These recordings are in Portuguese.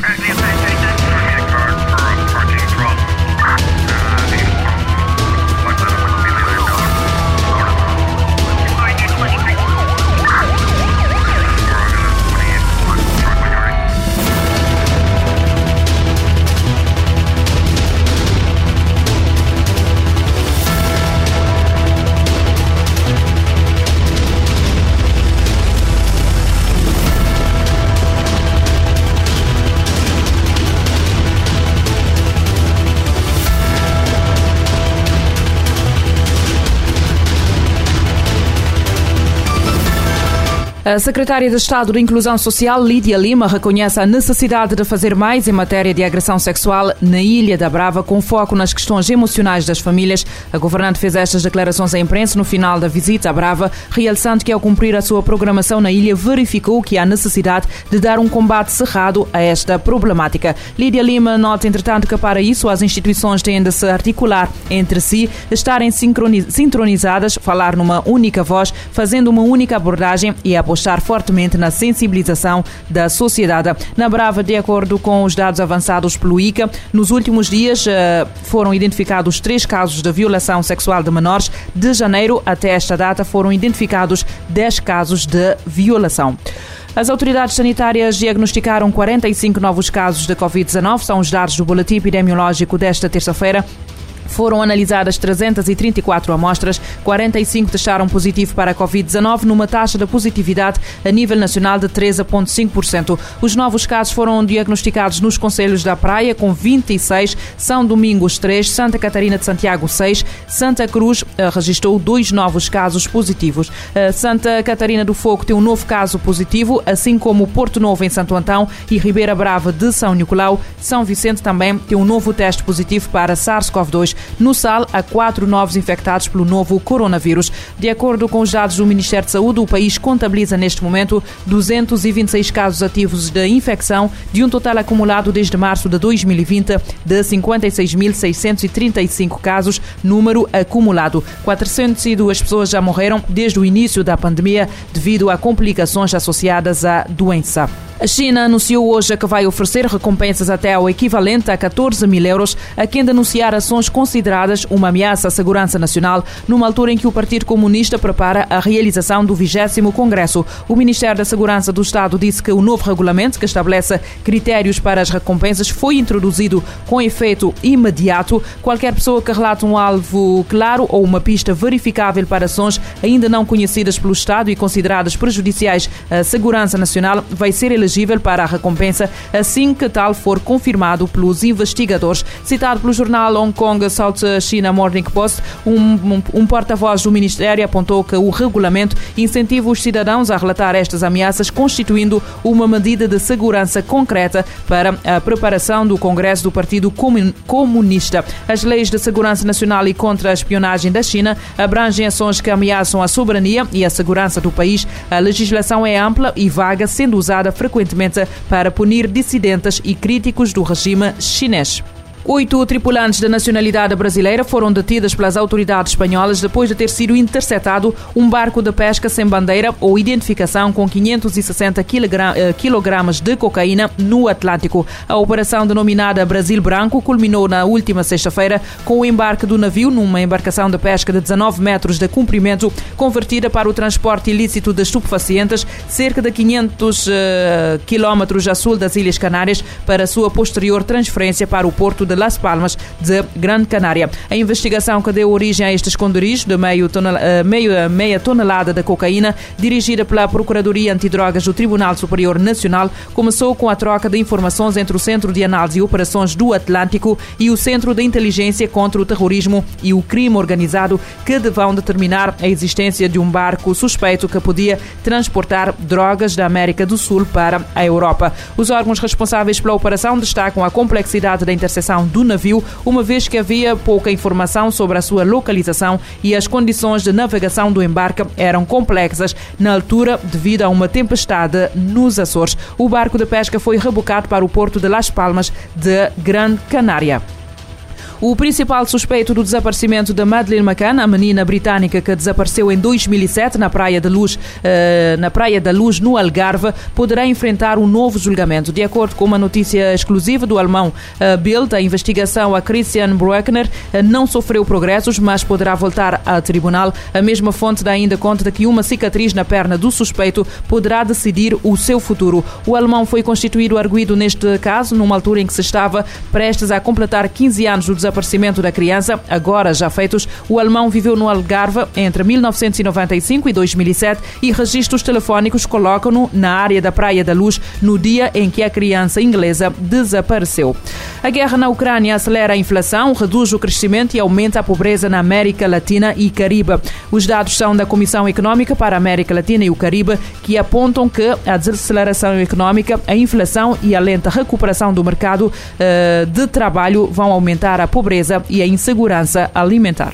Track A secretária de Estado de Inclusão Social, Lídia Lima, reconhece a necessidade de fazer mais em matéria de agressão sexual na Ilha da Brava, com foco nas questões emocionais das famílias. A governante fez estas declarações à imprensa no final da visita à Brava, realçando que, ao cumprir a sua programação na ilha, verificou que há necessidade de dar um combate cerrado a esta problemática. Lídia Lima nota, entretanto, que para isso as instituições têm de se articular entre si, estarem sincronizadas, falar numa única voz, fazendo uma única abordagem e apostar apostar fortemente na sensibilização da sociedade. Na Brava, de acordo com os dados avançados pelo ICA, nos últimos dias eh, foram identificados três casos de violação sexual de menores. De janeiro até esta data foram identificados 10 casos de violação. As autoridades sanitárias diagnosticaram 45 novos casos de Covid-19, são os dados do boletim epidemiológico desta terça-feira. Foram analisadas 334 amostras, 45 testaram positivo para a Covid-19, numa taxa de positividade a nível nacional de 13,5%. Os novos casos foram diagnosticados nos Conselhos da Praia, com 26, São Domingos 3, Santa Catarina de Santiago 6, Santa Cruz uh, registrou dois novos casos positivos. Uh, Santa Catarina do Fogo tem um novo caso positivo, assim como Porto Novo em Santo Antão e Ribeira Brava de São Nicolau. São Vicente também tem um novo teste positivo para SARS-CoV-2. No SAL, há quatro novos infectados pelo novo coronavírus. De acordo com os dados do Ministério de Saúde, o país contabiliza neste momento 226 casos ativos de infecção, de um total acumulado desde março de 2020 de 56.635 casos, número acumulado. 402 pessoas já morreram desde o início da pandemia devido a complicações associadas à doença. A China anunciou hoje que vai oferecer recompensas até ao equivalente a 14 mil euros a quem denunciar ações consideradas uma ameaça à segurança nacional, numa altura em que o Partido Comunista prepara a realização do 20 Congresso. O Ministério da Segurança do Estado disse que o novo regulamento, que estabelece critérios para as recompensas, foi introduzido com efeito imediato. Qualquer pessoa que relate um alvo claro ou uma pista verificável para ações ainda não conhecidas pelo Estado e consideradas prejudiciais à segurança nacional vai ser elegível elegível para a recompensa assim que tal for confirmado pelos investigadores. Citado pelo jornal Hong Kong South China Morning Post, um, um, um porta-voz do Ministério apontou que o regulamento incentiva os cidadãos a relatar estas ameaças, constituindo uma medida de segurança concreta para a preparação do Congresso do Partido Comunista. As leis de segurança nacional e contra a espionagem da China abrangem ações que ameaçam a soberania e a segurança do país. A legislação é ampla e vaga, sendo usada frequentemente frequentemente para punir dissidentes e críticos do regime chinês. Oito tripulantes da nacionalidade brasileira foram detidas pelas autoridades espanholas depois de ter sido interceptado um barco de pesca sem bandeira ou identificação com 560 quilogramas eh, de cocaína no Atlântico. A operação denominada Brasil Branco culminou na última sexta-feira com o embarque do navio numa embarcação de pesca de 19 metros de comprimento, convertida para o transporte ilícito de estupefacientes, cerca de 500 uh, quilómetros a sul das Ilhas Canárias, para sua posterior transferência para o porto de Las Palmas de Grande Canária. A investigação que deu origem a este esconderijo de meio, eh, meio, eh, meia tonelada de cocaína, dirigida pela Procuradoria Antidrogas do Tribunal Superior Nacional, começou com a troca de informações entre o Centro de Análise e Operações do Atlântico e o Centro de Inteligência contra o Terrorismo e o Crime Organizado, que vão determinar a existência de um barco suspeito que podia transportar drogas da América do Sul para a Europa. Os órgãos responsáveis pela operação destacam a complexidade da interseção do navio, uma vez que havia pouca informação sobre a sua localização e as condições de navegação do embarque eram complexas na altura devido a uma tempestade nos Açores. O barco de pesca foi rebocado para o porto de Las Palmas de Gran Canária. O principal suspeito do desaparecimento de Madeleine McCann, a menina britânica que desapareceu em 2007 na Praia da Luz, uh, na Praia da Luz, no Algarve, poderá enfrentar um novo julgamento. De acordo com uma notícia exclusiva do alemão uh, Bild, a investigação a Christian Bruckner uh, não sofreu progressos, mas poderá voltar ao tribunal. A mesma fonte dá ainda conta de que uma cicatriz na perna do suspeito poderá decidir o seu futuro. O alemão foi constituído arguído neste caso, numa altura em que se estava prestes a completar 15 anos do desaparecimento da criança, agora já feitos. O alemão viveu no Algarve entre 1995 e 2007 e registros telefónicos colocam-no na área da Praia da Luz no dia em que a criança inglesa desapareceu. A guerra na Ucrânia acelera a inflação, reduz o crescimento e aumenta a pobreza na América Latina e Caribe. Os dados são da Comissão Econômica para a América Latina e o Caribe, que apontam que a desaceleração econômica, a inflação e a lenta recuperação do mercado uh, de trabalho vão aumentar a pobreza e a insegurança alimentar.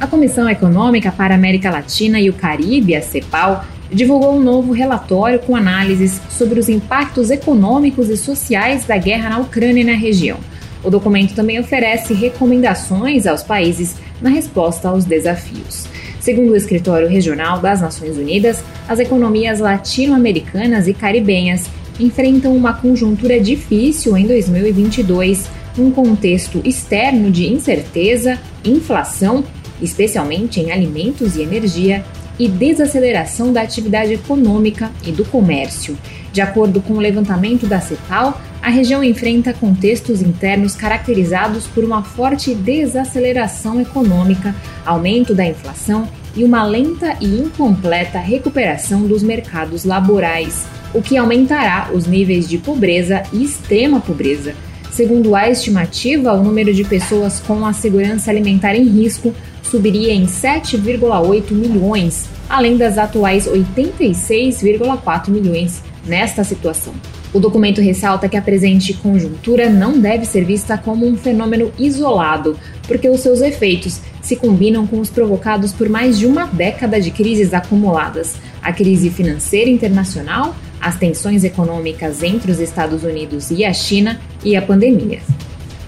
A Comissão Econômica para a América Latina e o Caribe, a CEPAL, divulgou um novo relatório com análises sobre os impactos econômicos e sociais da guerra na Ucrânia e na região. O documento também oferece recomendações aos países na resposta aos desafios. Segundo o Escritório Regional das Nações Unidas, as economias latino-americanas e caribenhas enfrentam uma conjuntura difícil em 2022, num contexto externo de incerteza, inflação, especialmente em alimentos e energia, e desaceleração da atividade econômica e do comércio. De acordo com o levantamento da CEPAL, a região enfrenta contextos internos caracterizados por uma forte desaceleração econômica, aumento da inflação e uma lenta e incompleta recuperação dos mercados laborais, o que aumentará os níveis de pobreza e extrema pobreza. Segundo a estimativa, o número de pessoas com a segurança alimentar em risco subiria em 7,8 milhões, além das atuais 86,4 milhões nesta situação. O documento ressalta que a presente conjuntura não deve ser vista como um fenômeno isolado, porque os seus efeitos se combinam com os provocados por mais de uma década de crises acumuladas: a crise financeira internacional, as tensões econômicas entre os Estados Unidos e a China e a pandemia.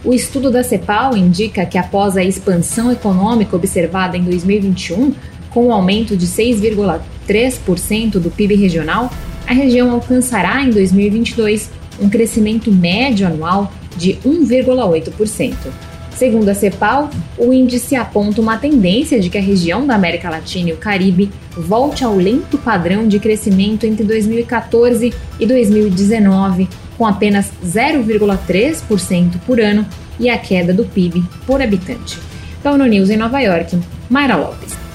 O estudo da CEPAL indica que após a expansão econômica observada em 2021, com o um aumento de 6,3% do PIB regional, a região alcançará em 2022 um crescimento médio anual de 1,8%. Segundo a CEPAL, o índice aponta uma tendência de que a região da América Latina e o Caribe volte ao lento padrão de crescimento entre 2014 e 2019, com apenas 0,3% por ano e a queda do PIB por habitante. ONU News em Nova York, Mayra Lopes.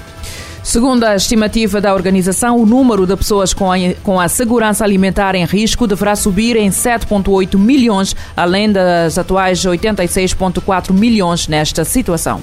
Segundo a estimativa da organização, o número de pessoas com a, com a segurança alimentar em risco deverá subir em 7,8 milhões, além das atuais 86,4 milhões nesta situação.